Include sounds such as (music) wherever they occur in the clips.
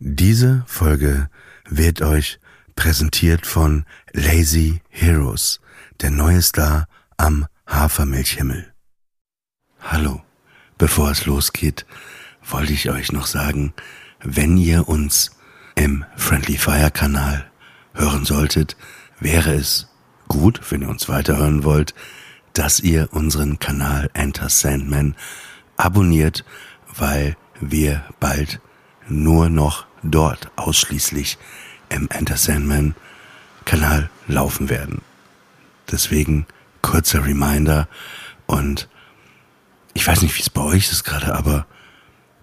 Diese Folge wird euch präsentiert von Lazy Heroes, der neue Star am Hafermilchhimmel. Hallo, bevor es losgeht, wollte ich euch noch sagen, wenn ihr uns im Friendly Fire Kanal hören solltet, wäre es gut, wenn ihr uns weiterhören wollt, dass ihr unseren Kanal Enter Sandman abonniert, weil wir bald nur noch dort ausschließlich im Enter Sandman Kanal laufen werden. Deswegen kurzer Reminder und ich weiß nicht, wie es bei euch ist gerade, aber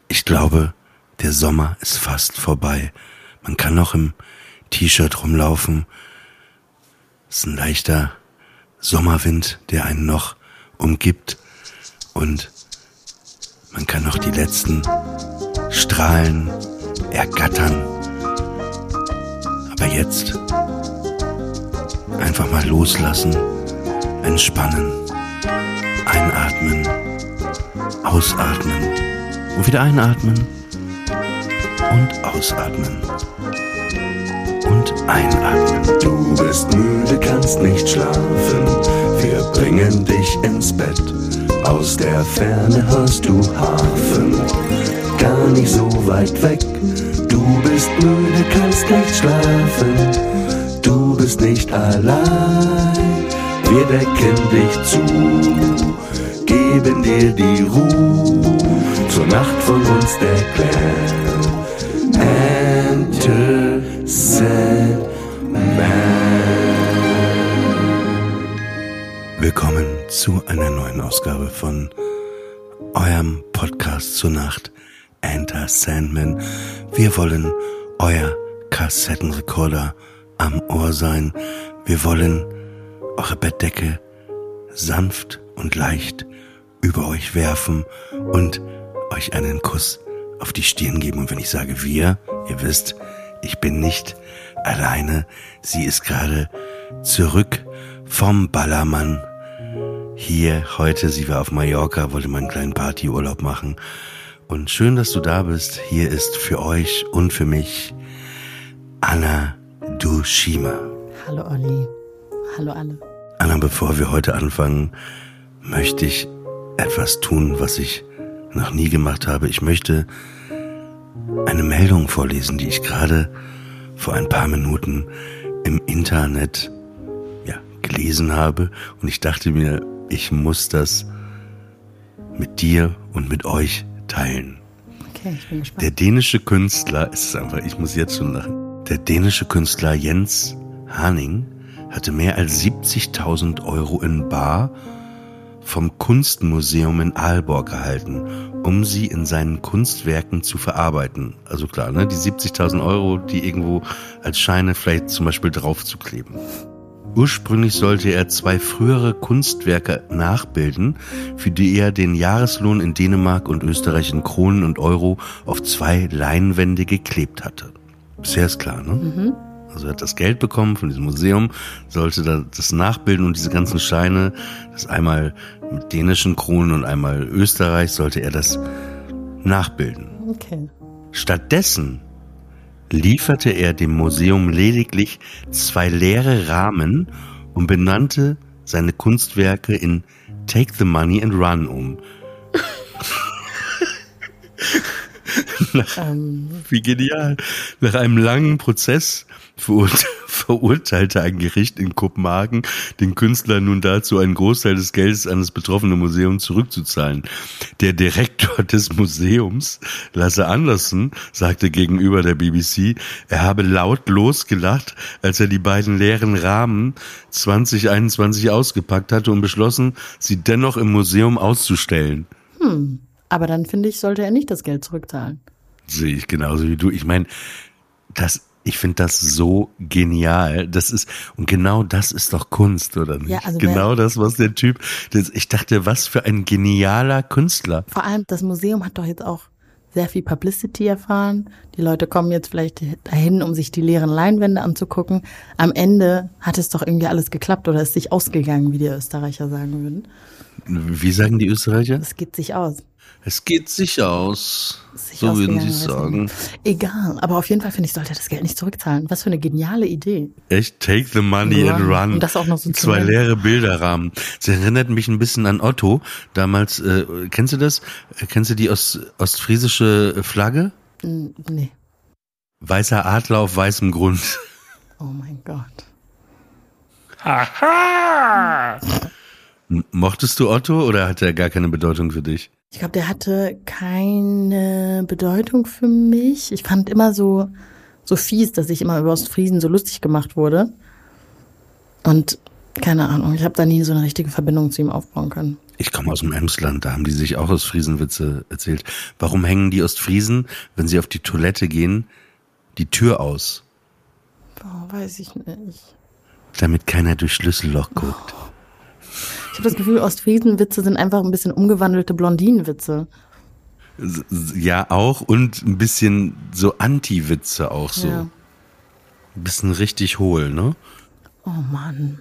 ich glaube, der Sommer ist fast vorbei. Man kann noch im T-Shirt rumlaufen. Es ist ein leichter Sommerwind, der einen noch umgibt und man kann noch die letzten Strahlen ergattern. Aber jetzt einfach mal loslassen, entspannen, einatmen, ausatmen und wieder einatmen und ausatmen und einatmen. Du bist müde, kannst nicht schlafen, wir bringen dich ins Bett. Aus der Ferne hörst du Hafen, gar nicht so weit weg. Du bist müde, kannst nicht schlafen, du bist nicht allein. Wir decken dich zu, geben dir die Ruhe, zur Nacht von uns der Clan. Enter Sandman. Willkommen zu einer neuen Ausgabe von eurem Podcast zur Nacht Enter Sandman. Wir wollen euer Kassettenrekorder am Ohr sein. Wir wollen eure Bettdecke sanft und leicht über euch werfen und euch einen Kuss auf die Stirn geben. Und wenn ich sage wir, ihr wisst, ich bin nicht alleine. Sie ist gerade zurück vom Ballermann. Hier heute, sie war auf Mallorca, wollte mal einen kleinen Partyurlaub machen. Und schön, dass du da bist. Hier ist für euch und für mich Anna Dushima. Hallo Olli. Hallo alle. Anna, bevor wir heute anfangen, möchte ich etwas tun, was ich noch nie gemacht habe. Ich möchte eine Meldung vorlesen, die ich gerade vor ein paar Minuten im Internet ja, gelesen habe. Und ich dachte mir, ich muss das mit dir und mit euch teilen. Okay, ich bin gespannt. Der dänische Künstler, es ist einfach, ich muss jetzt schon lachen. Der dänische Künstler Jens Haning hatte mehr als 70.000 Euro in Bar vom Kunstmuseum in Aalborg erhalten, um sie in seinen Kunstwerken zu verarbeiten. Also klar, ne, die 70.000 Euro, die irgendwo als Scheine vielleicht zum Beispiel draufzukleben. Ursprünglich sollte er zwei frühere Kunstwerke nachbilden, für die er den Jahreslohn in Dänemark und Österreich in Kronen und Euro auf zwei Leinwände geklebt hatte. Bisher ist klar, ne? Also er hat das Geld bekommen von diesem Museum, sollte da das nachbilden und diese ganzen Scheine, das einmal mit dänischen Kronen und einmal Österreich, sollte er das nachbilden. Okay. Stattdessen lieferte er dem Museum lediglich zwei leere Rahmen und benannte seine Kunstwerke in Take the Money and Run um. Nach, (laughs) Ähm, wie genial. Nach einem langen Prozess verurte- (laughs) verurteilte ein Gericht in Kopenhagen den Künstler nun dazu, einen Großteil des Geldes an das betroffene Museum zurückzuzahlen. Der Direktor (laughs) des Museums, Lasse Andersen, sagte gegenüber der BBC, er habe laut losgelacht, als er die beiden leeren Rahmen 2021 ausgepackt hatte und beschlossen, sie dennoch im Museum auszustellen. aber dann finde ich, sollte er nicht das Geld zurückzahlen. Sehe ich genauso wie du. Ich meine, das, ich finde das so genial. Das ist, und genau das ist doch Kunst, oder nicht? Ja, also genau das, was der Typ, das, ich dachte, was für ein genialer Künstler. Vor allem, das Museum hat doch jetzt auch sehr viel Publicity erfahren. Die Leute kommen jetzt vielleicht dahin, um sich die leeren Leinwände anzugucken. Am Ende hat es doch irgendwie alles geklappt oder ist sich ausgegangen, wie die Österreicher sagen würden. Wie sagen die Österreicher? Es geht sich aus. Es geht sicher aus. Sich so würden Sie sagen. Egal, aber auf jeden Fall finde ich, sollte er das Geld nicht zurückzahlen. Was für eine geniale Idee. Echt, take the money and Run. Und das auch noch so Zwei nennen. leere Bilderrahmen. Das erinnert mich ein bisschen an Otto. Damals, äh, kennst du das? Äh, Kennst du die Ost ostfriesische Flagge? Nee. Weißer Adler auf weißem Grund. (laughs) Oh mein Gott. M- Mochtest du Otto oder hat er gar keine Bedeutung für dich? Ich glaube, der hatte keine Bedeutung für mich. Ich fand immer so, so fies, dass ich immer über Ostfriesen so lustig gemacht wurde. Und keine Ahnung, ich habe da nie so eine richtige Verbindung zu ihm aufbauen können. Ich komme aus dem Emsland, da haben die sich auch Ostfriesenwitze erzählt. Warum hängen die Ostfriesen, wenn sie auf die Toilette gehen, die Tür aus? Oh, weiß ich nicht. Damit keiner durch Schlüsselloch guckt. Ich habe das Gefühl, Ostfriesenwitze sind einfach ein bisschen umgewandelte Blondinenwitze. Ja, auch und ein bisschen so Anti-Witze auch so. Ja. Ein bisschen richtig hohl, ne? Oh Mann.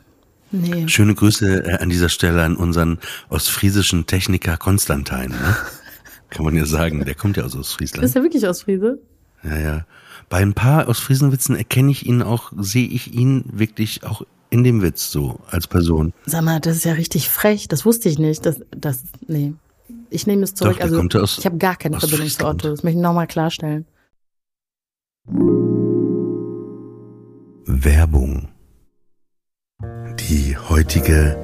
Nee. Schöne Grüße äh, an dieser Stelle an unseren ostfriesischen Techniker Konstantin, ne? (laughs) Kann man ja sagen, der kommt ja aus Ostfriesland. Ist er wirklich Ostfriese? Ja, ja. Bei ein paar Ostfriesenwitzen erkenne ich ihn auch, sehe ich ihn wirklich auch in dem Witz so als Person. Sag mal, das ist ja richtig frech. Das wusste ich nicht. Das, das, nee. Ich nehme es zurück. der also, aus- ich habe gar keine Verbindung zu. Otto. Das möchte ich nochmal klarstellen. Werbung. Die heutige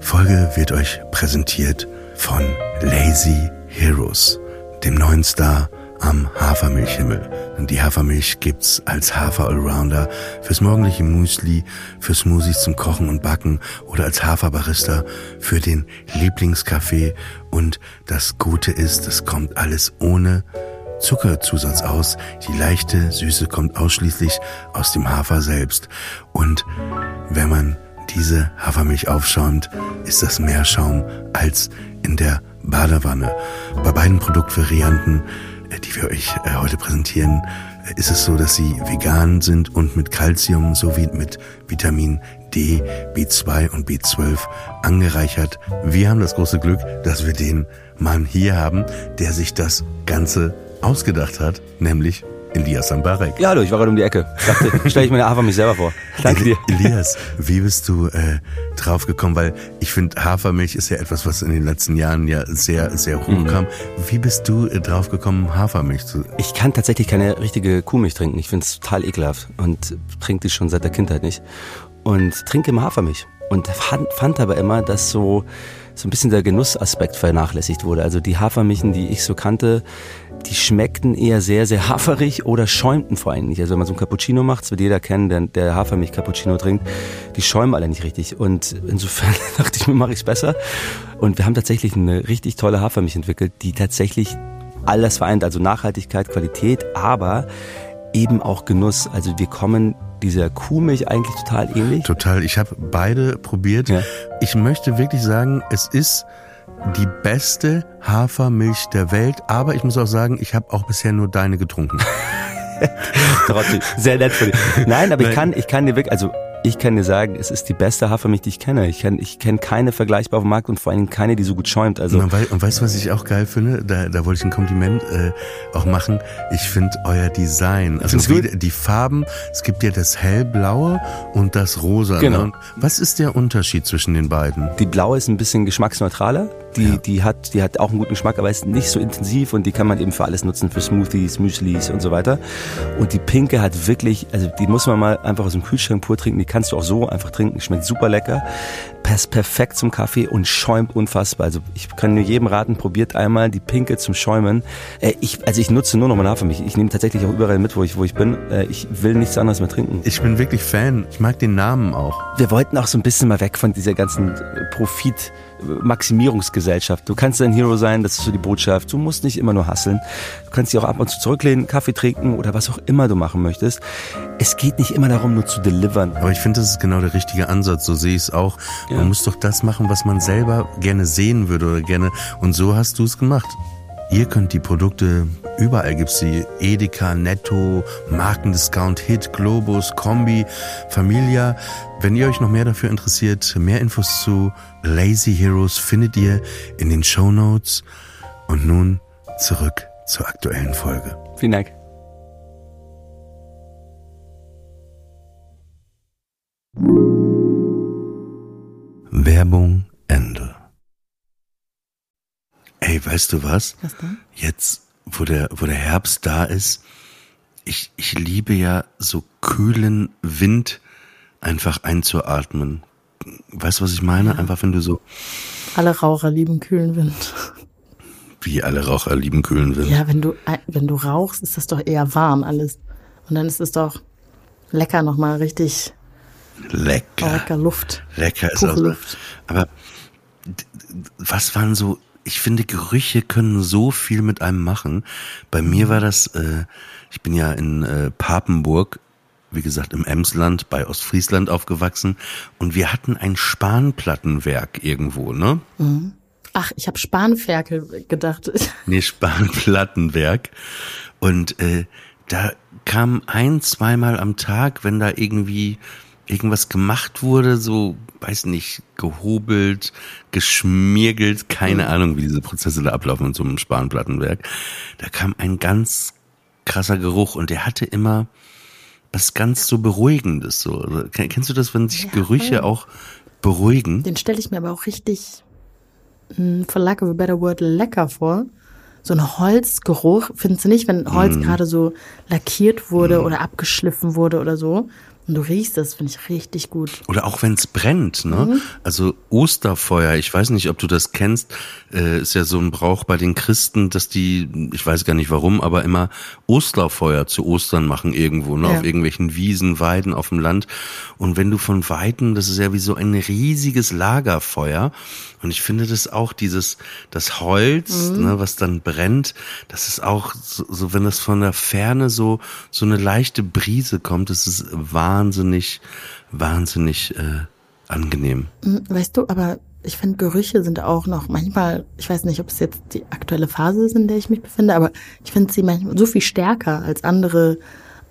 Folge wird euch präsentiert von Lazy Heroes, dem neuen Star am Hafermilchhimmel. Und die Hafermilch gibt's als Hafer Allrounder fürs morgendliche Müsli, für Smoothies zum Kochen und Backen oder als Haferbarista für den Lieblingskaffee. Und das Gute ist, es kommt alles ohne Zuckerzusatz aus. Die leichte Süße kommt ausschließlich aus dem Hafer selbst. Und wenn man diese Hafermilch aufschäumt, ist das mehr Schaum als in der Badewanne. Bei beiden Produktvarianten, die wir euch äh, heute präsentieren, äh, ist es so, dass sie vegan sind und mit Calcium sowie mit Vitamin D, B2 und B12 angereichert. Wir haben das große Glück, dass wir den Mann hier haben, der sich das Ganze ausgedacht hat, nämlich Elias Sambarek. Ja, hallo, ich war gerade um die Ecke. Dachte, stelle ich mir eine Hafermilch selber vor. Danke dir. Elias, wie bist du äh, drauf gekommen? Weil ich finde, Hafermilch ist ja etwas, was in den letzten Jahren ja sehr, sehr Mhm. hoch kam. Wie bist du äh, drauf gekommen, Hafermilch zu... Ich kann tatsächlich keine richtige Kuhmilch trinken. Ich finde es total ekelhaft und trinke die schon seit der Kindheit nicht. Und trinke immer Hafermilch. Und fand, fand aber immer, dass so, so ein bisschen der Genussaspekt vernachlässigt wurde. Also die Hafermilchen, die ich so kannte, die schmeckten eher sehr, sehr haferig oder schäumten vor allem nicht. Also wenn man so ein Cappuccino macht, das wird jeder kennen, der, der Hafermilch-Cappuccino trinkt, die schäumen alle nicht richtig. Und insofern (laughs) dachte ich mir, mache ich es besser. Und wir haben tatsächlich eine richtig tolle Hafermilch entwickelt, die tatsächlich alles vereint, also Nachhaltigkeit, Qualität, aber eben auch Genuss. Also wir kommen dieser Kuhmilch eigentlich total ähnlich. Total, ich habe beide probiert. Ja. Ich möchte wirklich sagen, es ist die beste Hafermilch der Welt, aber ich muss auch sagen, ich habe auch bisher nur deine getrunken. (laughs) Trotzdem, sehr nett für dich. Nein, aber Nein. ich kann, ich kann dir wirklich, also ich kann dir sagen, es ist die beste Hafermilch, die ich kenne. Ich kenne ich kenn keine vergleichbare auf dem Markt und vor allem keine, die so gut schäumt. Also und, wei- und weißt du, was ich auch geil finde? Da, da wollte ich ein Kompliment äh, auch machen. Ich finde euer Design, also wie, die Farben, es gibt ja das hellblaue und das rosa. Genau. Ne? Was ist der Unterschied zwischen den beiden? Die blaue ist ein bisschen geschmacksneutraler. Die, Ja. die, hat, die hat auch einen guten Geschmack, aber ist nicht so intensiv und die kann man eben für alles nutzen, für Smoothies, Müslis und so weiter. Und die pinke hat wirklich, also die muss man mal einfach aus dem Kühlschrank pur trinken. Die kannst du auch so einfach trinken. Schmeckt super lecker. Passt perfekt zum Kaffee und schäumt unfassbar. Also ich kann nur jedem raten, probiert einmal die pinke zum Schäumen. Äh, ich, also ich nutze nur noch mal Hafermilch. Ich nehme tatsächlich auch überall mit, wo ich, wo ich bin. Äh, ich will nichts anderes mehr trinken. Ich bin wirklich Fan. Ich mag den Namen auch. wir wollten auch so ein bisschen mal weg von dieser ganzen äh, Profit-Maximierungsgesellschaft. Du kannst ein Hero sein, das ist so die Botschaft. Du musst nicht immer nur hasseln. Du kannst dich auch ab und zu zurücklehnen, Kaffee trinken oder was auch immer du machen möchtest. Es geht nicht immer darum, nur zu delivern. Aber ich finde, das ist genau der richtige Ansatz. So sehe ich es auch. Ja. Man muss doch das machen, was man selber gerne sehen würde oder gerne. Und so hast du es gemacht. Ihr könnt die Produkte, überall gibt's sie, Edeka, Netto, Markendiscount, Hit, Globus, Kombi, Familia. Wenn ihr euch noch mehr dafür interessiert, mehr Infos zu Lazy Heroes findet ihr in den Show Notes. Und nun zurück zur aktuellen Folge. Vielen Dank. Werbung Ende. Ey, weißt du was? Was denn? Jetzt, wo der, wo der Herbst da ist, ich, ich liebe ja so kühlen Wind einfach einzuatmen. Weißt du, was ich meine? Einfach wenn du so, Alle Raucher lieben kühlen Wind. wie alle Raucher lieben kühlen Wind. Ja, wenn du, wenn du rauchst, ist das doch eher warm alles. Und dann ist es doch lecker nochmal richtig Lecker. lecker Luft. Lecker ist auch. Luft. Aber was waren so, ich finde, Gerüche können so viel mit einem machen. Bei mir war das, äh, ich bin ja in äh, Papenburg, wie gesagt, im Emsland bei Ostfriesland aufgewachsen und wir hatten ein Spanplattenwerk irgendwo, ne? Ach, ich habe Spanferkel gedacht. (laughs) Nee, Spanplattenwerk. Und äh, da kam ein, zweimal am Tag, wenn da irgendwie irgendwas gemacht wurde, so, weiß nicht, gehobelt, geschmiergelt, keine Ahnung, wie diese Prozesse da ablaufen in so einem Spanplattenwerk. Da kam ein ganz krasser Geruch und der hatte immer was ganz so Beruhigendes. So. Also, ken- Kennst du das, wenn sich Ja, Gerüche voll. auch beruhigen? Den stelle ich mir aber auch richtig, mh, for lack of a better word, lecker vor. So ein Holzgeruch, findest du nicht, wenn Holz gerade so lackiert wurde oder abgeschliffen wurde oder so? Und du riechst das, finde ich richtig gut. Oder auch wenn es brennt, ne? Mhm. Also Osterfeuer, ich weiß nicht, ob du das kennst, äh, ist ja so ein Brauch bei den Christen, dass die, ich weiß gar nicht warum, aber immer Osterfeuer zu Ostern machen irgendwo, ne? Ja. Auf irgendwelchen Wiesen, Weiden auf dem Land. Und wenn du von Weiden, das ist ja wie so ein riesiges Lagerfeuer. Und ich finde das auch, dieses, das Holz, Mhm. ne, was dann brennt, das ist auch so, so, wenn das von der Ferne so, so eine leichte Brise kommt, das ist wahnsinnig, wahnsinnig äh, angenehm. Mm, Weißt du, aber ich finde, Gerüche sind auch noch manchmal, ich weiß nicht, ob es jetzt die aktuelle Phase ist, in der ich mich befinde, aber ich finde sie manchmal so viel stärker als andere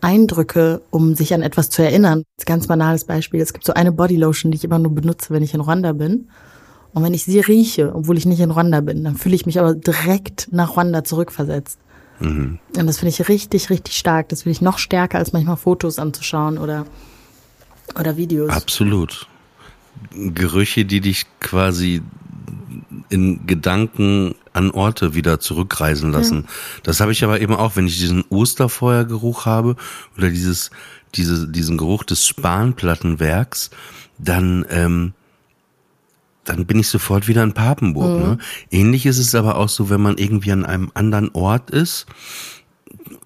Eindrücke, um sich an etwas zu erinnern. Das ganz banales Beispiel. Es gibt so eine Bodylotion, die ich immer nur benutze, wenn ich in Rwanda bin. Und wenn ich sie rieche, obwohl ich nicht in Rwanda bin, dann fühle ich mich aber direkt nach Rwanda zurückversetzt. Und das finde ich richtig, richtig stark. Das finde ich noch stärker, als manchmal Fotos anzuschauen oder, oder Videos. Absolut. Gerüche, die dich quasi in Gedanken an Orte wieder zurückreisen lassen. Das habe ich aber eben auch, wenn ich diesen Osterfeuergeruch habe oder dieses, diese, diesen Geruch des Spanplattenwerks, dann, ähm, dann bin ich sofort wieder in Papenburg. Ne? Ähnlich ist es aber auch so, wenn man irgendwie an einem anderen Ort ist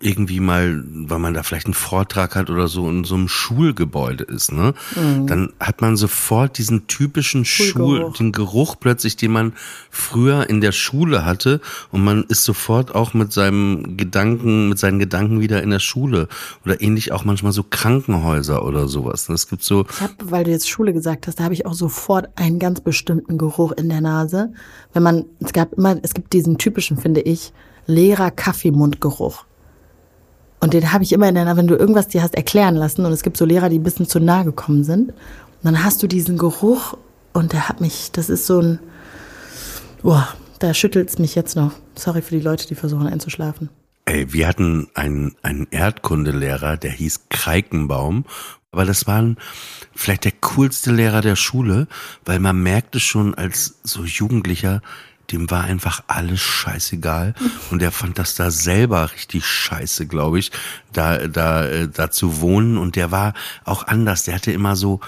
irgendwie mal, weil man da vielleicht einen Vortrag hat oder so in so einem Schulgebäude ist, ne? Dann hat man sofort diesen typischen Schul, den Geruch plötzlich, den man früher in der Schule hatte und man ist sofort auch mit seinem Gedanken, mit seinen Gedanken wieder in der Schule oder ähnlich auch manchmal so Krankenhäuser oder sowas. Es gibt so, Ich habe, weil du jetzt Schule gesagt hast, da habe ich auch sofort einen ganz bestimmten Geruch in der Nase. Wenn man, es gab immer, es gibt diesen typischen, finde ich, leerer Kaffeemundgeruch. Und den habe ich immer in der wenn du irgendwas dir hast erklären lassen und es gibt so Lehrer, die ein bisschen zu nah gekommen sind. Und dann hast du diesen Geruch und der hat mich, das ist so ein, boah, da schüttelt's mich jetzt noch. Sorry für die Leute, die versuchen einzuschlafen. Ey, wir hatten einen, einen Erdkundelehrer, der hieß Kreikenbaum. Aber das war vielleicht der coolste Lehrer der Schule, weil man merkte schon als so Jugendlicher, dem war einfach alles scheißegal. Und der fand das da selber richtig scheiße, glaube ich, da da äh, da zu wohnen. Und der war auch anders, der hatte immer so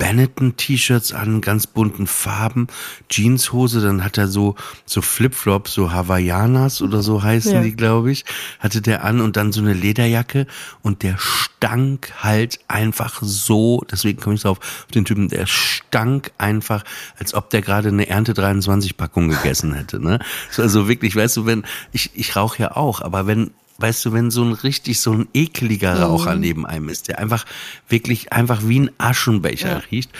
Benetton-T-Shirts an, ganz bunten Farben, Jeanshose, dann hat er so so Flipflops, so Hawaiianas oder so heißen Ja. die, glaube ich, hatte der an und dann so eine Lederjacke und der stank halt einfach so, deswegen komme ich so auf, den Typen, der stank einfach, als ob der gerade eine Ernte 23 Packung gegessen hätte, ne? So, Also wirklich, weißt du, wenn, ich, ich rauche ja auch, aber wenn, weißt du, wenn so ein richtig, so ein ekeliger Raucher neben einem ist, der einfach wirklich einfach wie ein Aschenbecher Ja. riecht,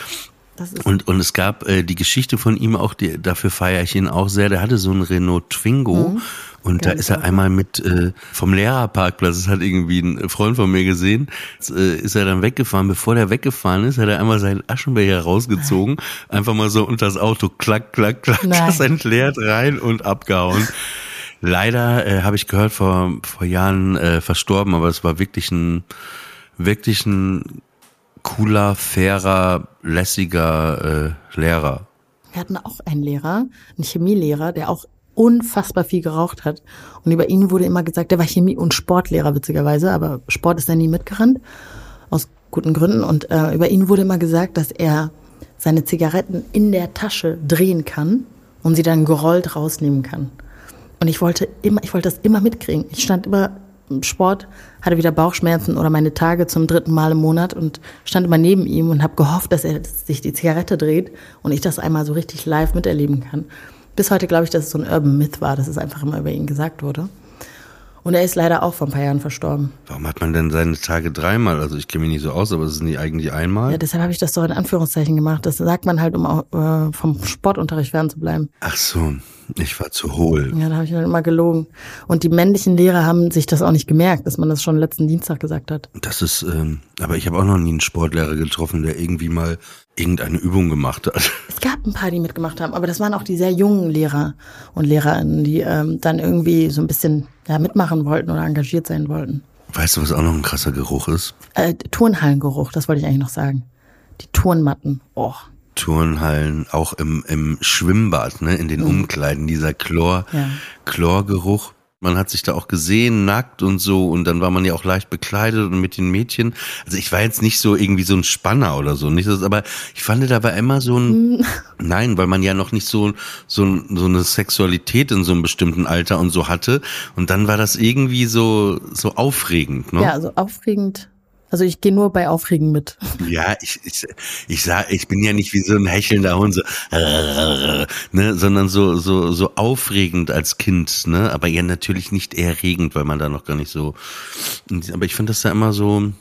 und, und es gab äh, die Geschichte von ihm auch, die, dafür feiere ich ihn auch sehr. Der hatte so einen Renault Twingo und da Geile ist er Sache. einmal mit äh, vom Lehrerparkplatz, das hat irgendwie ein Freund von mir gesehen, äh, ist er dann weggefahren. Bevor der weggefahren ist, hat er einmal seinen Aschenbecher rausgezogen, (laughs) einfach mal so unter das Auto, klack, klack, klack, Nein. das entleert rein und abgehauen. Leider äh, habe ich gehört vor vor Jahren äh, verstorben, aber es war wirklich ein wirklich ein cooler, fairer, lässiger äh, Lehrer. Wir hatten auch einen Lehrer, einen Chemielehrer, der auch unfassbar viel geraucht hat. Und über ihn wurde immer gesagt, der war Chemie- und Sportlehrer witzigerweise, aber Sport ist er nie mitgerannt, aus guten Gründen. Und äh, über ihn wurde immer gesagt, dass er seine Zigaretten in der Tasche drehen kann und sie dann gerollt rausnehmen kann. Und ich wollte immer, ich wollte das immer mitkriegen. Ich stand immer im Sport, hatte wieder Bauchschmerzen oder meine Tage zum dritten Mal im Monat und stand immer neben ihm und habe gehofft, dass er sich die Zigarette dreht und ich das einmal so richtig live miterleben kann. Bis heute glaube ich, dass es so ein Urban Myth war, dass es einfach immer über ihn gesagt wurde. Und er ist leider auch vor ein paar Jahren verstorben. Warum hat man denn seine Tage dreimal? Also ich kenne mich nicht so aus, aber es ist nie eigentlich einmal. Ja, deshalb habe ich das doch in Anführungszeichen gemacht. Das sagt man halt, um auch, äh, vom Sportunterricht fernzubleiben. Ach so, ich war zu hohl. Ja, da habe ich dann immer gelogen. Und die männlichen Lehrer haben sich das auch nicht gemerkt, dass man das schon letzten Dienstag gesagt hat. Das ist, ähm, aber ich habe auch noch nie einen Sportlehrer getroffen, der irgendwie mal irgendeine Übung gemacht hat. (laughs) Es gab ein paar, die mitgemacht haben, aber das waren auch die sehr jungen Lehrer und Lehrerinnen, die ähm, dann irgendwie so ein bisschen ja, mitmachen wollten oder engagiert sein wollten. Weißt du, was auch noch ein krasser Geruch ist? Äh, Turnhallengeruch, das wollte ich eigentlich noch sagen. Die Turnmatten. Oh, Turnhallen, auch im, im Schwimmbad, ne, in den Umkleiden, dieser Chlor, Ja. Chlorgeruch. Man hat sich da auch gesehen, nackt und so, und dann war man ja auch leicht bekleidet und mit den Mädchen. Also ich war jetzt nicht so irgendwie so ein Spanner oder so, nicht so, aber ich fand da war immer so ein, (laughs) nein, weil man ja noch nicht so, so, so eine Sexualität in so einem bestimmten Alter und so hatte. Und dann war das irgendwie so, so aufregend, ne? ja, also aufregend. Also ich gehe nur bei Aufregen mit. Ja, ich, ich, ich sag, ich bin ja nicht wie so ein hechelnder Hund, so, ne, sondern so, so, so aufregend als Kind, ne, aber ja natürlich nicht erregend, weil man da noch gar nicht so, aber ich finde das da immer so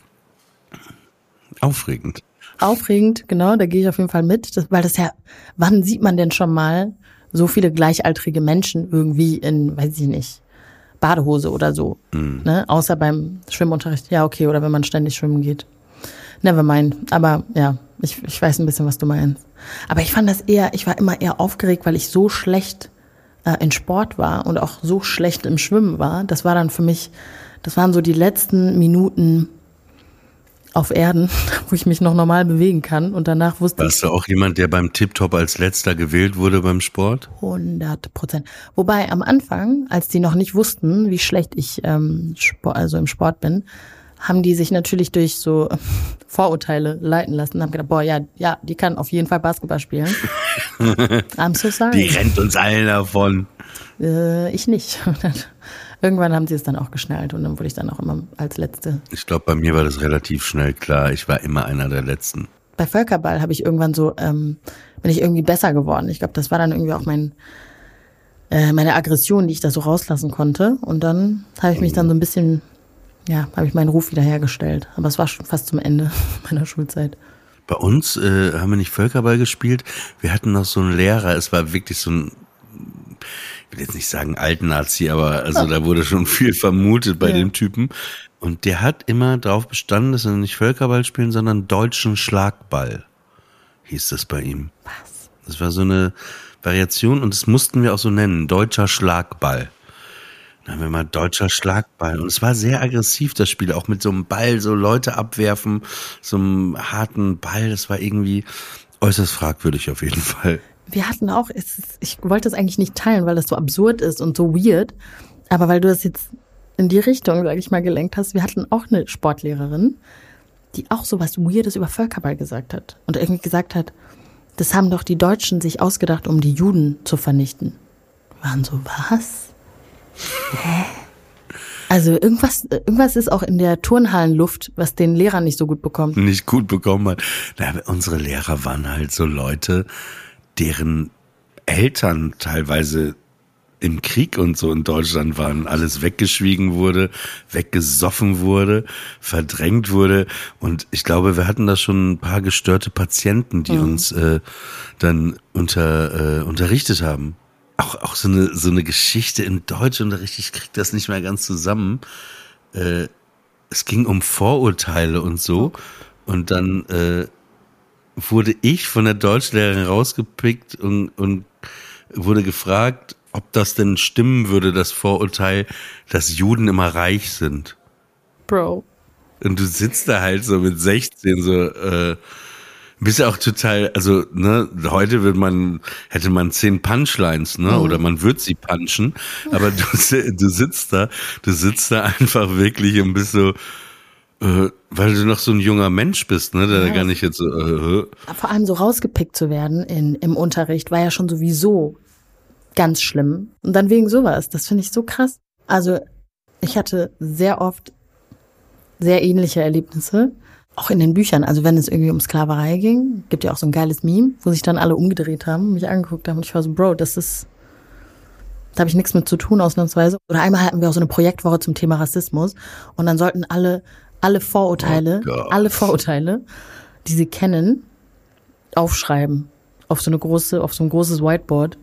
aufregend. Aufregend, genau, da gehe ich auf jeden Fall mit, das, weil das ja, wann sieht man denn schon mal so viele gleichaltrige Menschen irgendwie in, weiß ich nicht, Badehose oder so, ne? Außer beim Schwimmunterricht. Ja, okay, oder wenn man ständig schwimmen geht. Never mind. Aber ja, ich, ich weiß ein bisschen, was du meinst. Aber ich fand das eher, ich war immer eher aufgeregt, weil ich so schlecht äh, in Sport war und auch so schlecht im Schwimmen war. Das war dann für mich, das waren so die letzten Minuten auf Erden, (laughs) wo ich mich noch normal bewegen kann. Und danach wusste ich, Warst du auch jemand, der beim Tip-Top als letzter gewählt wurde beim Sport? 100 Prozent. Wobei am Anfang, als die noch nicht wussten, wie schlecht ich ähm, Sport, also im Sport bin, haben die sich natürlich durch so (laughs) Vorurteile leiten lassen. Haben gedacht, boah, ja, ja, die kann auf jeden Fall Basketball spielen. (laughs) I'm so Die sorry. rennt uns allen davon. Äh, ich nicht. Irgendwann haben sie es dann auch geschnallt und dann wurde ich dann auch immer als Letzte. Ich glaube, bei mir war das relativ schnell klar. Ich war immer einer der Letzten. Bei Völkerball habe ich irgendwann so, ähm, bin ich irgendwie besser geworden. Ich glaube, das war dann irgendwie auch mein äh, meine Aggression, die ich da so rauslassen konnte. Und dann habe ich mich dann so ein bisschen, ja, habe ich meinen Ruf wiederhergestellt. Aber es war schon fast zum Ende (laughs) meiner Schulzeit. Bei uns äh, haben wir nicht Völkerball gespielt. Wir hatten noch so einen Lehrer. Es war wirklich so ein, ich will jetzt nicht sagen alten Nazi, aber also da wurde schon viel vermutet bei Ja. dem Typen. Und der hat immer darauf bestanden, dass wir nicht Völkerball spielen, sondern deutschen Schlagball. Hieß das bei ihm. Was? Das war so eine Variation und das mussten wir auch so nennen. Deutscher Schlagball. Dann haben wir mal deutscher Schlagball. Und es war sehr aggressiv, das Spiel. Auch mit so einem Ball, so Leute abwerfen, so einem harten Ball. Das war irgendwie äußerst fragwürdig auf jeden Fall. Wir hatten auch, ist, ich wollte das eigentlich nicht teilen, weil das so absurd ist und so weird. Aber weil du das jetzt in die Richtung, sage ich mal, gelenkt hast, wir hatten auch eine Sportlehrerin, die auch so was Weirdes über Völkerball gesagt hat. Und irgendwie gesagt hat, das haben doch die Deutschen sich ausgedacht, um die Juden zu vernichten. Waren so, was? Hä? Also irgendwas, irgendwas ist auch in der Turnhallenluft, was den Lehrern nicht so gut bekommt. Nicht gut bekommen hat. Na, unsere Lehrer waren halt so Leute, deren Eltern teilweise im Krieg und so in Deutschland waren, alles weggeschwiegen wurde, weggesoffen wurde, verdrängt wurde. Und ich glaube, wir hatten da schon ein paar gestörte Patienten, die uns äh, dann unter, äh, unterrichtet haben. Auch, auch so eine, so eine Geschichte in Deutschunterricht, ich krieg das nicht mehr ganz zusammen. Äh, es ging um Vorurteile und so. Und dann äh, wurde ich von der Deutschlehrerin rausgepickt und, und wurde gefragt, ob das denn stimmen würde, das Vorurteil, dass Juden immer reich sind. Bro. Und du sitzt da halt so mit 16 so, äh, bist ja auch total, also, ne, heute wird man, hätte man zehn Punchlines, ne, mhm. oder man wird sie punchen, aber du, du sitzt da, du sitzt da einfach wirklich und bist so, äh, weil du noch so ein junger Mensch bist, ne, der ja. gar nicht jetzt so, äh, Vor allem so rausgepickt zu werden in, im Unterricht war ja schon sowieso ganz schlimm. Und dann wegen sowas, das finde ich so krass. Also, ich hatte sehr oft sehr ähnliche Erlebnisse. Auch in den Büchern, also wenn es irgendwie um Sklaverei ging, gibt ja auch so ein geiles Meme, wo sich dann alle umgedreht haben, mich angeguckt haben und ich war so, Bro, das ist, da habe ich nichts mit zu tun ausnahmsweise. Oder einmal hatten wir auch so eine Projektwoche zum Thema Rassismus und dann sollten alle, alle Vorurteile, oh alle Vorurteile, die sie kennen, aufschreiben auf so eine große, auf so ein großes Whiteboard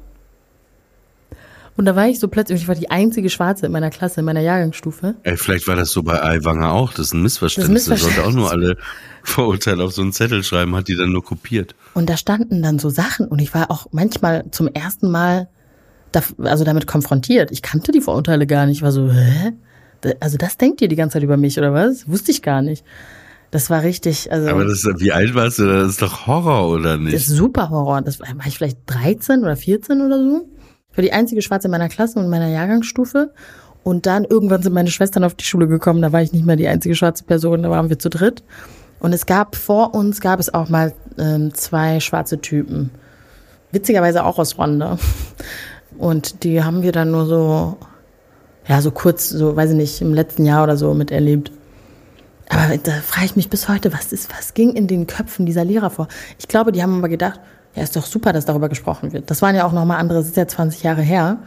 und da war ich so plötzlich, ich war die einzige Schwarze in meiner Klasse, in meiner Jahrgangsstufe. Ey, vielleicht war das so bei Aiwanger auch. Das ist ein Missverständnis. Das, sollte auch nur alle Vorurteile auf so einen Zettel schreiben, hat die dann nur kopiert. Und da standen dann so Sachen und ich war auch manchmal zum ersten Mal da, also damit konfrontiert. Ich kannte die Vorurteile gar nicht. Ich war so, hä? Also das denkt ihr die ganze Zeit über mich oder was? Wusste ich gar nicht. Das war richtig, also. Aber das, wie alt warst du? Das ist doch Horror, oder nicht? Das ist super Horror. Das war, war ich vielleicht 13 oder 14 oder so. Ich war die einzige Schwarze in meiner Klasse und in meiner Jahrgangsstufe. Und dann irgendwann sind meine Schwestern auf die Schule gekommen. Da war ich nicht mehr die einzige schwarze Person. Da waren wir zu dritt. Und es gab vor uns gab es auch mal ähm, zwei schwarze Typen. Witzigerweise auch aus Rwanda. Und die haben wir dann nur so, ja, so kurz, so, weiß ich nicht, im letzten Jahr oder so miterlebt. Aber da frage ich mich bis heute, was ist, was ging in den Köpfen dieser Lehrer vor? Ich glaube, die haben aber gedacht, ja, ist doch super, dass darüber gesprochen wird. Das waren ja auch nochmal andere, das ist ja 20 Jahre her.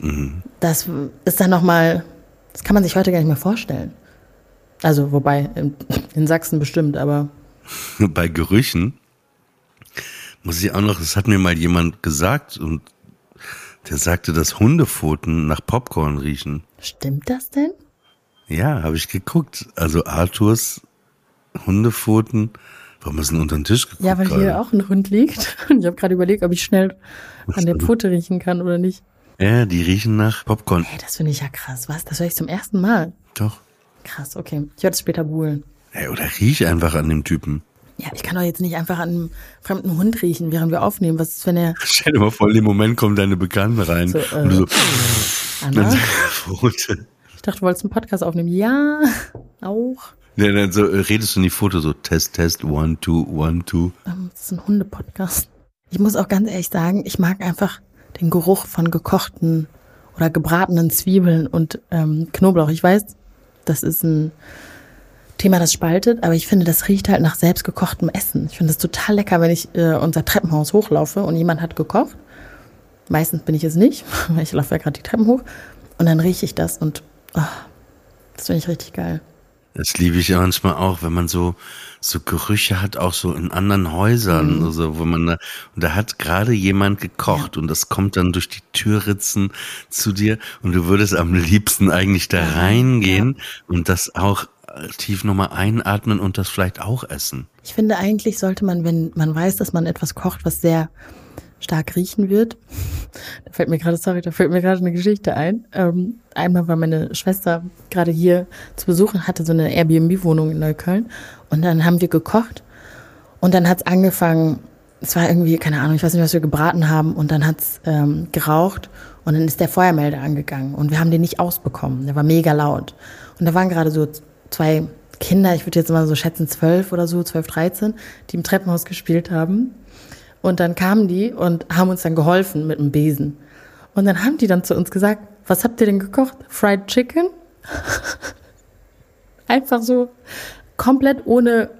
Mhm. Das ist dann nochmal, das kann man sich heute gar nicht mehr vorstellen. Also, wobei, in, in Sachsen bestimmt, aber. (laughs) Bei Gerüchen muss ich auch noch, das hat mir mal jemand gesagt und der sagte, dass Hundepfoten nach Popcorn riechen. Stimmt das denn? Ja, habe ich geguckt. Also Arthurs Hundepfoten Warum hast du unter den Tisch geguckt? Ja, weil gerade? hier auch ein Hund liegt. (laughs) Und ich habe gerade überlegt, ob ich schnell an der Pfote riechen kann oder nicht. Ja, die riechen nach Popcorn. Hey, das finde ich ja krass. Was? Das höre ich zum ersten Mal. Doch. Krass, okay. Ich werde es später googeln. Hey, oder riech einfach an dem Typen. Ja, ich kann doch jetzt nicht einfach an einem fremden Hund riechen, während wir aufnehmen. Was ist, wenn er. (laughs) Stell dir mal vor, in dem Moment kommen deine Bekannten rein. So, äh, und du so. Anna? (laughs) Ich dachte, du wolltest einen Podcast aufnehmen. Ja, auch. Ja, dann so äh, redest du in die Foto so Test, Test, one, two, one, two. Ähm, das ist ein Hundepodcast. Ich muss auch ganz ehrlich sagen, ich mag einfach den Geruch von gekochten oder gebratenen Zwiebeln und ähm, Knoblauch. Ich weiß, das ist ein Thema, das spaltet, aber ich finde, das riecht halt nach selbstgekochtem Essen. Ich finde es total lecker, wenn ich äh, unser Treppenhaus hochlaufe und jemand hat gekocht. Meistens bin ich es nicht, (laughs) weil ich laufe ja gerade die Treppen hoch. Und dann rieche ich das und oh, das finde ich richtig geil. Das liebe ich ja manchmal auch, wenn man so so Gerüche hat, auch so in anderen Häusern, mhm. also wo man da und da hat gerade jemand gekocht ja. und das kommt dann durch die Türritzen zu dir und du würdest am liebsten eigentlich da reingehen ja. und das auch tief nochmal einatmen und das vielleicht auch essen. Ich finde eigentlich sollte man, wenn man weiß, dass man etwas kocht, was sehr stark riechen wird. (laughs) Da fällt mir gerade, sorry, da fällt mir gerade eine Geschichte ein. Ähm, einmal war meine Schwester gerade hier zu besuchen, hatte so eine Airbnb-Wohnung in Neukölln und dann haben wir gekocht und dann hat's angefangen, es war irgendwie, keine Ahnung, ich weiß nicht, was wir gebraten haben und dann hat's ähm, geraucht und dann ist der Feuermelder angegangen und wir haben den nicht ausbekommen. Der war mega laut. Und da waren gerade so zwei Kinder, ich würde jetzt mal so schätzen zwölf oder so, zwölf, dreizehn, die im Treppenhaus gespielt haben. Und dann kamen die und haben uns dann geholfen mit dem Besen. Und dann haben die dann zu uns gesagt, was habt ihr denn gekocht? Fried Chicken? (laughs) einfach so komplett ohne,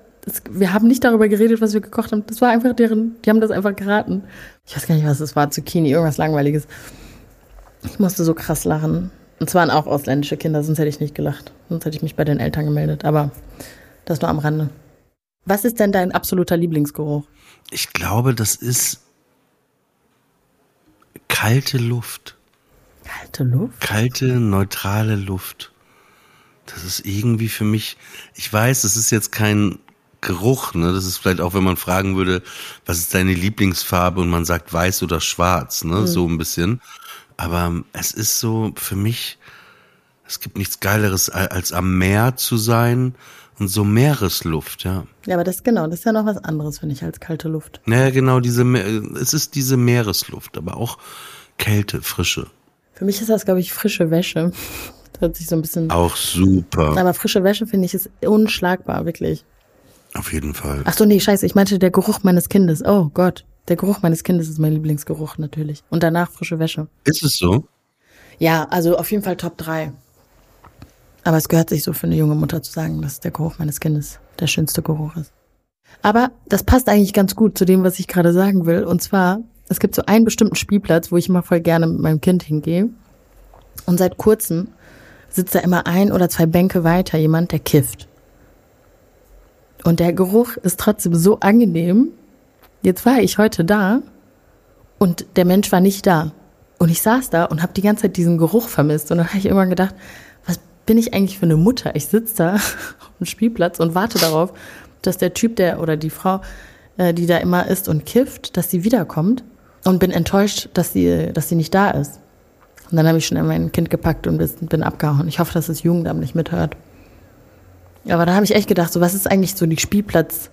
wir haben nicht darüber geredet, was wir gekocht haben. Das war einfach deren, die haben das einfach geraten. Ich weiß gar nicht, was es war, Zucchini, irgendwas Langweiliges. Ich musste so krass lachen. Und zwar waren auch ausländische Kinder, sonst hätte ich nicht gelacht. Sonst hätte ich mich bei den Eltern gemeldet. Aber das nur am Rande. Was ist denn dein absoluter Lieblingsgeruch? Ich glaube, das ist kalte Luft. Kalte Luft? Kalte, neutrale Luft. Das ist irgendwie für mich, ich weiß, das ist jetzt kein Geruch, ne? Das ist vielleicht auch, wenn man fragen würde, was ist deine Lieblingsfarbe und man sagt weiß oder schwarz, ne? Mhm. So ein bisschen. Aber es ist so für mich, es gibt nichts Geileres als am Meer zu sein und so Meeresluft, ja. Ja, aber das genau, das ist ja noch was anderes, finde ich, als kalte Luft. Naja, genau, diese, es ist diese Meeresluft, aber auch Kälte, Frische. Für mich ist das, glaube ich, frische Wäsche. (laughs) Das hört sich so ein bisschen. Auch super. Aber frische Wäsche finde ich ist unschlagbar, wirklich. Auf jeden Fall. Ach so, nee, scheiße, ich meinte der Geruch meines Kindes. Oh Gott, der Geruch meines Kindes ist mein Lieblingsgeruch natürlich. Und danach frische Wäsche. Ist es so? Ja, also auf jeden Fall Top 3. Aber es gehört sich so für eine junge Mutter zu sagen, dass der Geruch meines Kindes der schönste Geruch ist. Aber das passt eigentlich ganz gut zu dem, was ich gerade sagen will. Und zwar, es gibt so einen bestimmten Spielplatz, wo ich immer voll gerne mit meinem Kind hingehe. Und seit kurzem sitzt da immer ein oder zwei Bänke weiter jemand, der kifft. Und der Geruch ist trotzdem so angenehm. Jetzt war ich heute da und der Mensch war nicht da. Und ich saß da und habe die ganze Zeit diesen Geruch vermisst. Und dann habe ich irgendwann gedacht, was bin ich eigentlich für eine Mutter? Ich sitze da (laughs) auf dem Spielplatz und warte darauf, dass der Typ, der oder die Frau, äh, die da immer ist und kifft, dass sie wiederkommt. Und bin enttäuscht, dass sie, dass sie nicht da ist. Und dann habe ich schon mein Kind gepackt und bin abgehauen. Ich hoffe, dass das Jugendamt nicht mithört. Aber da habe ich echt gedacht, so was ist eigentlich so die Spielplatz,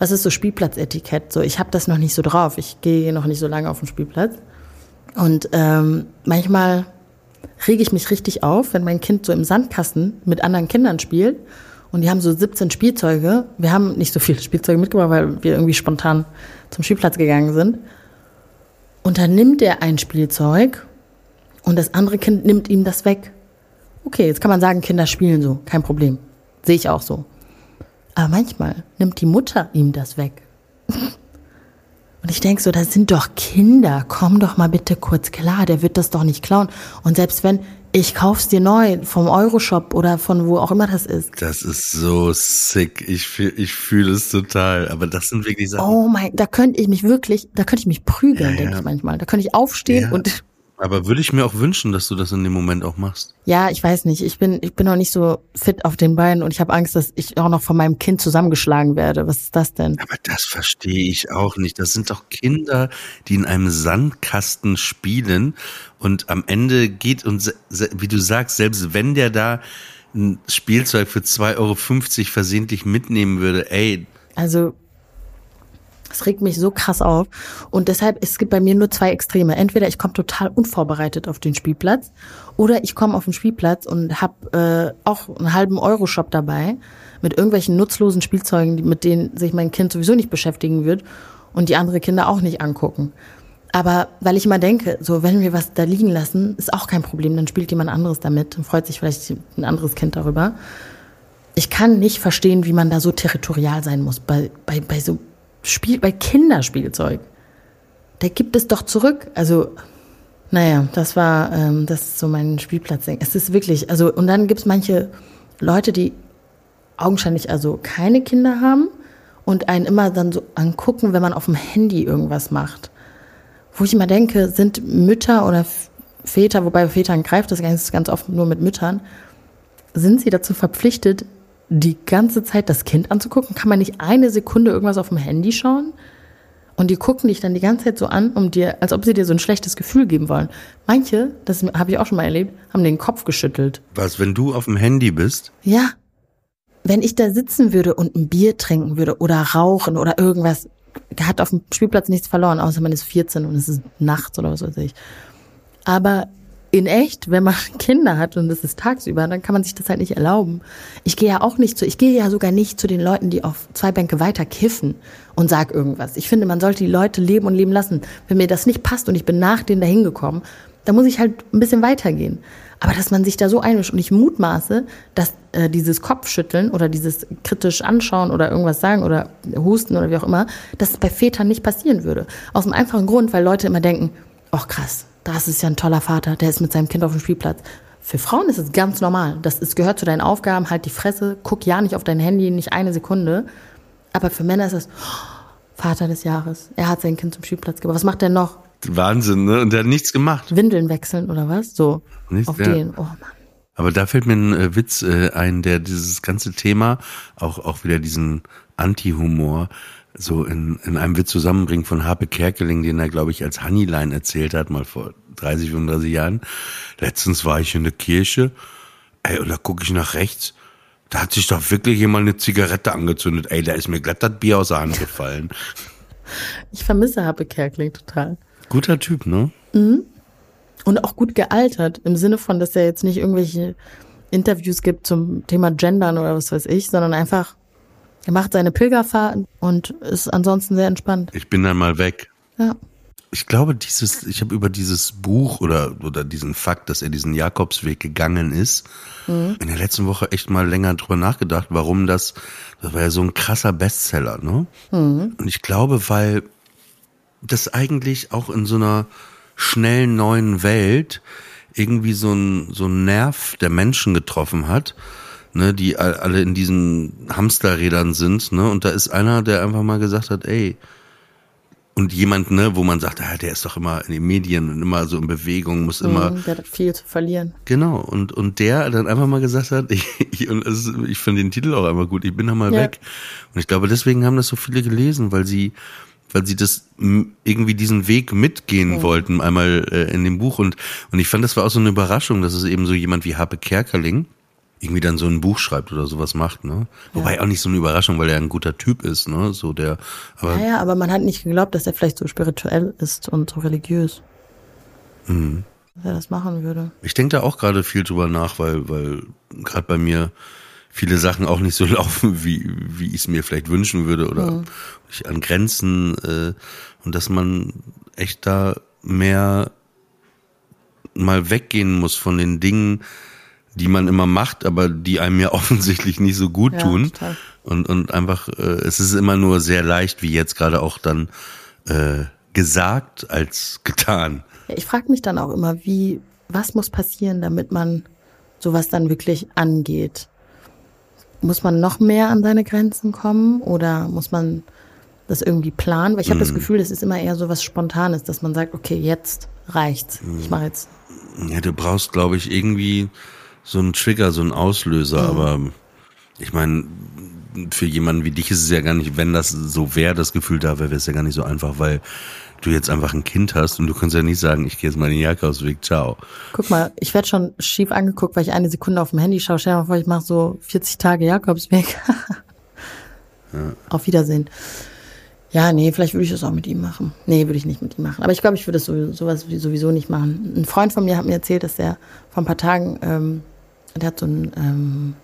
was ist so Spielplatzetikett? So, ich habe das noch nicht so drauf. Ich gehe noch nicht so lange auf den Spielplatz. Und ähm, manchmal rege ich mich richtig auf, wenn mein Kind so im Sandkasten mit anderen Kindern spielt. Und die haben so 17 Spielzeuge. Wir haben nicht so viele Spielzeuge mitgebracht, weil wir irgendwie spontan zum Spielplatz gegangen sind. Und dann nimmt er ein Spielzeug und das andere Kind nimmt ihm das weg. Okay, jetzt kann man sagen, Kinder spielen so, kein Problem. Sehe ich auch so. Aber manchmal nimmt die Mutter ihm das weg. Und ich denke so, das sind doch Kinder. Komm doch mal bitte kurz klar, der wird das doch nicht klauen. Und selbst wenn, ich kauf's dir neu vom Euroshop oder von wo auch immer das ist. Das ist so sick. Ich fühle ich fühl es total. Aber das sind wirklich Sachen. Oh mein, da könnte ich mich wirklich, da könnte ich mich prügeln, ja, denke ja. ich manchmal. Da könnte ich aufstehen ja. und aber würde ich mir auch wünschen, dass du das in dem Moment auch machst. Ja, ich weiß nicht. Ich bin, ich bin noch nicht so fit auf den Beinen und ich habe Angst, dass ich auch noch von meinem Kind zusammengeschlagen werde. Was ist das denn? Aber das verstehe ich auch nicht. Das sind doch Kinder, die in einem Sandkasten spielen und am Ende geht und wie du sagst, selbst wenn der da ein Spielzeug für 2,50 Euro versehentlich mitnehmen würde, ey. Also das regt mich so krass auf. Und deshalb, es gibt bei mir nur zwei Extreme. Entweder ich komme total unvorbereitet auf den Spielplatz oder ich komme auf den Spielplatz und habe äh, auch einen halben Euro-Shop dabei mit irgendwelchen nutzlosen Spielzeugen, mit denen sich mein Kind sowieso nicht beschäftigen wird und die andere Kinder auch nicht angucken. Aber weil ich immer denke, so wenn wir was da liegen lassen, ist auch kein Problem, dann spielt jemand anderes damit und freut sich vielleicht ein anderes Kind darüber. Ich kann nicht verstehen, wie man da so territorial sein muss bei, bei, bei so Spiel, bei Kinderspielzeug. Der gibt es doch zurück. Also, naja, das war, ähm, das ist so mein Spielplatzding. Es ist wirklich, also, und dann gibt es manche Leute, die augenscheinlich also keine Kinder haben und einen immer dann so angucken, wenn man auf dem Handy irgendwas macht. Wo ich immer denke, sind Mütter oder Väter, wobei Vätern greift das ganz, ganz oft nur mit Müttern, sind sie dazu verpflichtet, die ganze Zeit das Kind anzugucken? Kann man nicht eine Sekunde irgendwas auf dem Handy schauen? Und die gucken dich dann die ganze Zeit so an, um dir, als ob sie dir so ein schlechtes Gefühl geben wollen. Manche, das habe ich auch schon mal erlebt, haben den Kopf geschüttelt. Was, wenn du auf dem Handy bist? Ja. Wenn ich da sitzen würde und ein Bier trinken würde oder rauchen oder irgendwas, hat auf dem Spielplatz nichts verloren, außer man ist 14 und es ist nachts oder was weiß ich. Aber in echt, wenn man (laughs) Kinder hat und es ist tagsüber, dann kann man sich das halt nicht erlauben. Ich gehe ja auch nicht zu, ich gehe ja sogar nicht zu den Leuten, die auf zwei Bänke weiter kiffen und sag irgendwas. Ich finde, man sollte die Leute leben und leben lassen. Wenn mir das nicht passt und ich bin nach denen dahin gekommen, dann muss ich halt ein bisschen weitergehen. Aber dass man sich da so einmischt und ich mutmaße, dass äh, dieses Kopfschütteln oder dieses kritisch anschauen oder irgendwas sagen oder husten oder wie auch immer, dass es bei Vätern nicht passieren würde. Aus dem einfachen Grund, weil Leute immer denken, ach krass, das ist ja ein toller Vater, der ist mit seinem Kind auf dem Spielplatz. Für Frauen ist es ganz normal. Das ist, gehört zu deinen Aufgaben, halt die Fresse, guck ja nicht auf dein Handy, nicht eine Sekunde. Aber für Männer ist es oh, Vater des Jahres. Er hat sein Kind zum Spielplatz gebracht. Was macht der noch? Wahnsinn, ne? Und der hat nichts gemacht. Windeln wechseln oder was? So. Nichts, auf ja. den. Oh Mann. Aber da fällt mir ein äh, Witz äh, ein, der dieses ganze Thema, auch, auch wieder diesen Anti-Humor, so in, in einem Witz zusammenbringen von Harpe Kerkeling, den er, glaube ich, als Honeyline erzählt hat, mal vor 30, 35 Jahren. Letztens war ich in der Kirche, ey, und da gucke ich nach rechts, da hat sich doch wirklich jemand eine Zigarette angezündet. Ey, da ist mir glatt das Bier aus der Hand gefallen. (laughs) Ich vermisse Harpe Kerkeling total. Guter Typ, ne? Und auch gut gealtert, im Sinne von, dass er jetzt nicht irgendwelche Interviews gibt zum Thema Gendern oder was weiß ich, sondern einfach, er macht seine Pilgerfahrt und ist ansonsten sehr entspannt. Ich bin dann mal weg. Ja. Ich glaube, dieses, ich habe über dieses Buch oder, oder diesen Fakt, dass er diesen Jakobsweg gegangen ist, in der letzten Woche echt mal länger drüber nachgedacht, warum das, das war ja so ein krasser Bestseller, ne? Und ich glaube, weil das eigentlich auch in so einer schnellen neuen Welt irgendwie so ein, so ein Nerv der Menschen getroffen hat, ne, die all- alle in diesen Hamsterrädern sind, ne, und da ist einer, der einfach mal gesagt hat, ey, und jemand, ne, wo man sagt, ah, der ist doch immer in den Medien und immer so in Bewegung, muss immer, Mhm, Der hat viel zu verlieren. genau, und, und der dann einfach mal gesagt hat, ich, (laughs) ich, und es, ich finde den Titel auch einfach gut, ich bin da mal Ja. weg. Und ich glaube, deswegen haben das so viele gelesen, weil sie, weil sie das irgendwie diesen Weg mitgehen wollten, einmal äh, in dem Buch. Und, und ich fand, das war auch so eine Überraschung, dass es eben so jemand wie Harpe Kerkeling irgendwie dann so ein Buch schreibt oder sowas macht, ne? Wobei auch nicht so eine Überraschung, weil er ein guter Typ ist, ne? So der, aber Naja, aber man hat nicht geglaubt, dass er vielleicht so spirituell ist und so religiös. Mhm. Dass er das machen würde. Ich denke da auch gerade viel drüber nach, weil, weil gerade bei mir viele Sachen auch nicht so (laughs) laufen, wie, wie ich es mir vielleicht wünschen würde oder ich an Grenzen äh, und dass man echt da mehr mal weggehen muss von den Dingen, die man immer macht, aber die einem ja (laughs) offensichtlich nicht so gut Ja, tun. total. Und, und einfach, äh, es ist immer nur sehr leicht, wie jetzt gerade auch dann äh, gesagt als (laughs) getan. Ich frage mich dann auch immer, wie, was muss passieren, damit man sowas dann wirklich angeht? Muss man noch mehr an seine Grenzen kommen oder muss man das irgendwie planen? Weil ich habe das Gefühl, das ist immer eher so was Spontanes, dass man sagt, okay, jetzt reicht's. Ich mache jetzt. Ja, du brauchst, glaube ich, irgendwie so einen Trigger, so einen Auslöser, aber ich meine, für jemanden wie dich ist es ja gar nicht, wenn das so wäre, das Gefühl da wäre, wäre es ja gar nicht so einfach, weil du jetzt einfach ein Kind hast und du kannst ja nicht sagen, ich gehe jetzt mal den Jakobsweg, ciao. Guck mal, ich werde schon schief angeguckt, weil ich eine Sekunde auf dem Handy schaue. Stell dir mal vor, ich mache so 40 Tage Jakobsweg. (laughs) Auf Wiedersehen. Ja, nee, vielleicht würde ich das auch mit ihm machen. Nee, würde ich nicht mit ihm machen. Aber ich glaube, ich würde es sowieso, sowas sowieso nicht machen. Ein Freund von mir hat mir erzählt, dass er vor ein paar Tagen, ähm, der hat so einen, ähm,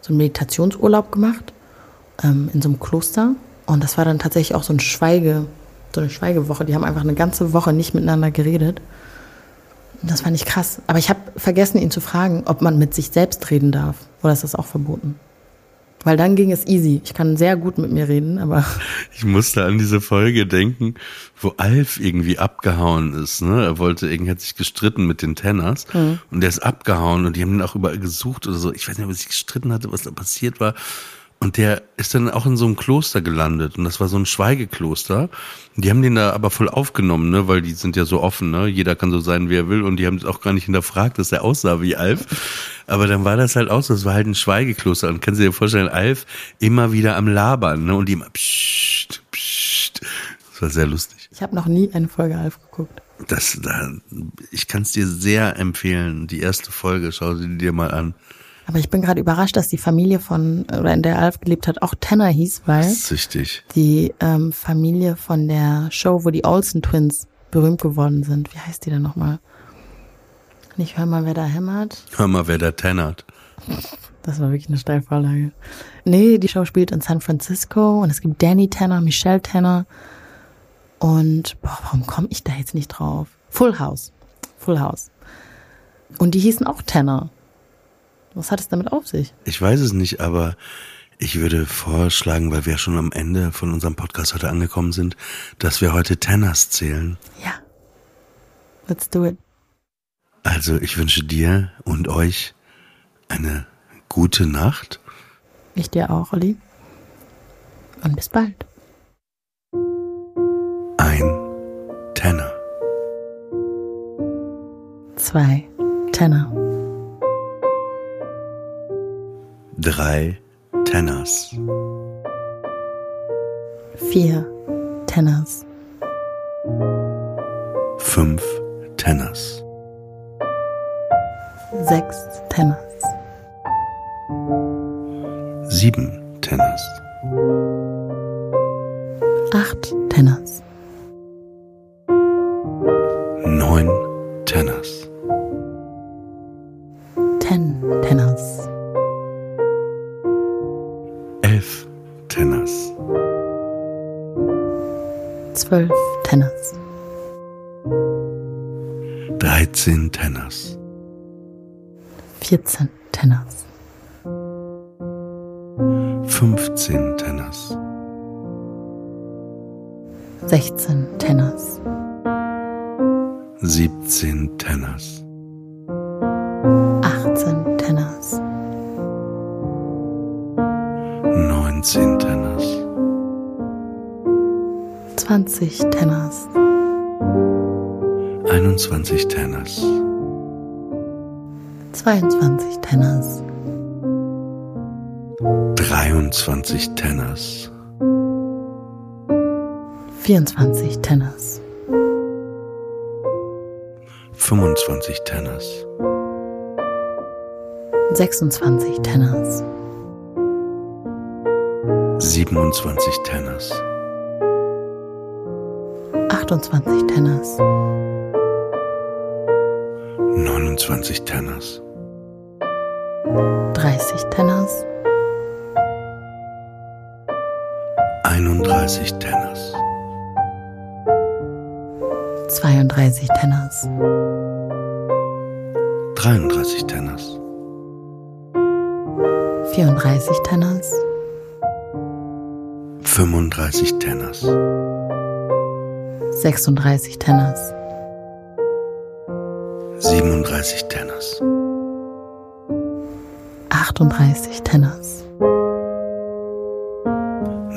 so einen Meditationsurlaub gemacht ähm, in so einem Kloster. Und das war dann tatsächlich auch so ein Schweige, so eine Schweigewoche. Die haben einfach eine ganze Woche nicht miteinander geredet. Und Das fand ich krass. Aber ich habe vergessen, ihn zu fragen, ob man mit sich selbst reden darf. Oder ist das auch verboten? Weil dann ging es easy. Ich kann sehr gut mit mir reden, aber (laughs) Ich musste an diese Folge denken, wo Alf irgendwie abgehauen ist. Ne? Er wollte, irgendwie hat sich gestritten mit den Tenners und der ist abgehauen und die haben ihn auch überall gesucht oder so. Ich weiß nicht, ob er sich gestritten hatte, was da passiert war. Und der ist dann auch in so einem Kloster gelandet und das war so ein Schweigekloster. Und die haben den da aber voll aufgenommen, ne, weil die sind ja so offen, ne. Jeder kann so sein, wie er will und die haben es auch gar nicht hinterfragt, dass er aussah wie Alf. Aber dann war das halt auch so, es war halt ein Schweigekloster und kannst du dir vorstellen, Alf immer wieder am Labern, ne, und die immer pssst, pssst. Das war sehr lustig. ich habe noch nie eine Folge Alf geguckt. Das, da, ich kann es dir sehr empfehlen. Die erste Folge, schau sie dir mal an. Aber ich bin gerade überrascht, dass die Familie von, oder in der Alf gelebt hat, auch Tanner hieß, weil Süchtig. die ähm, Familie von der Show, wo die Olsen Twins berühmt geworden sind. Wie heißt die denn nochmal? Nicht hör mal, wer da hämmert. Hör mal, wer da tennert. Das war wirklich eine Steilvorlage. Nee, die Show spielt in San Francisco und es gibt Danny Tanner, Michelle Tanner und boah, warum komme ich da jetzt nicht drauf? Full House. Full House. Und die hießen auch Tanner. Was hat es damit auf sich? Ich weiß es nicht, aber ich würde vorschlagen, weil wir schon am Ende von unserem Podcast heute angekommen sind, dass wir heute Tenners zählen. Ja. Let's do it. Also ich wünsche dir und euch eine gute Nacht. Ich dir auch, Olli. Und bis bald. Ein Tenner. Zwei Tenner. Drei Tenners. Vier Tenors. Fünf Tenors. Sechs Tenors. Sieben Tenors. Acht Tenors. Tenors. Zwölf Tenors. Dreizehn Tenors. Vierzehn Tenors. Fünfzehn Tenors. Sechzehn Tenors. Siebzehn Tenors. 21 Tenners. 21 Tenners. 22 Tenners. 23 Tenners. 24 Tenners. 25 Tenners. 26 Tenners. 27 Tenners. 28 Tenners. 29 Tenners. 30 Tenners. 31 Tenners. 32 Tenners. 33 Tenners. 34 Tenners. 35 Tenners. Sechsunddreißig Tenors. Siebenunddreißig Tenors. Achtunddreißig Tenors.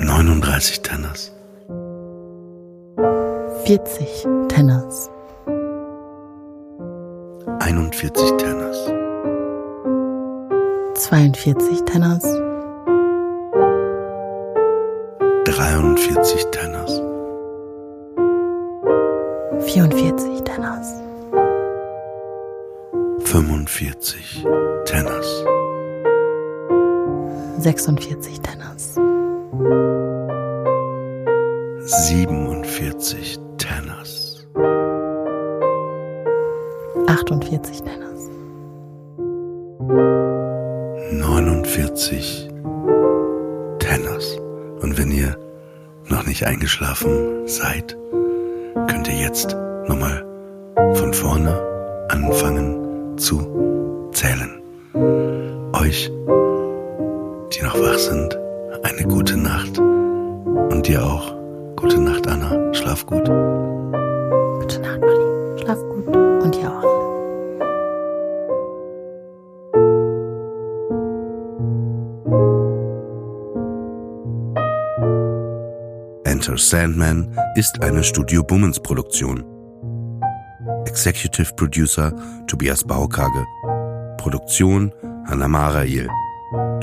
Neununddreißig Tenors. Vierzig Tenors. Einundvierzig Tenors. Zweiundvierzig Tenors. Dreiundvierzig Tenors. 46 Tenors. 47 Tenors. 48 Tenors. 49 Tenors. Und wenn ihr noch nicht eingeschlafen seid, könnt ihr jetzt nochmal von vorne anfangen zu zählen. Euch die noch wach sind, eine gute Nacht. Und dir auch. Gute Nacht, Anna. Schlaf gut. Gute Nacht, Molly. Schlaf gut. Und ihr auch. Enter Sandman ist eine Studio Bummens Produktion. Executive Producer Tobias Baukage. Produktion Hanna Marail.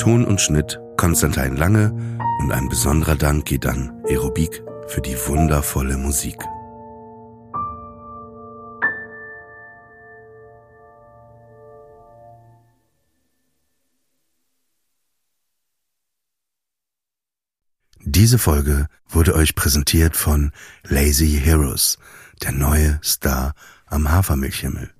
Ton und Schnitt Konstantin Lange und ein besonderer Dank geht an Aerobik für die wundervolle Musik. Diese Folge wurde euch präsentiert von Lazy Heroes, der neue Star am Hafermilchhimmel.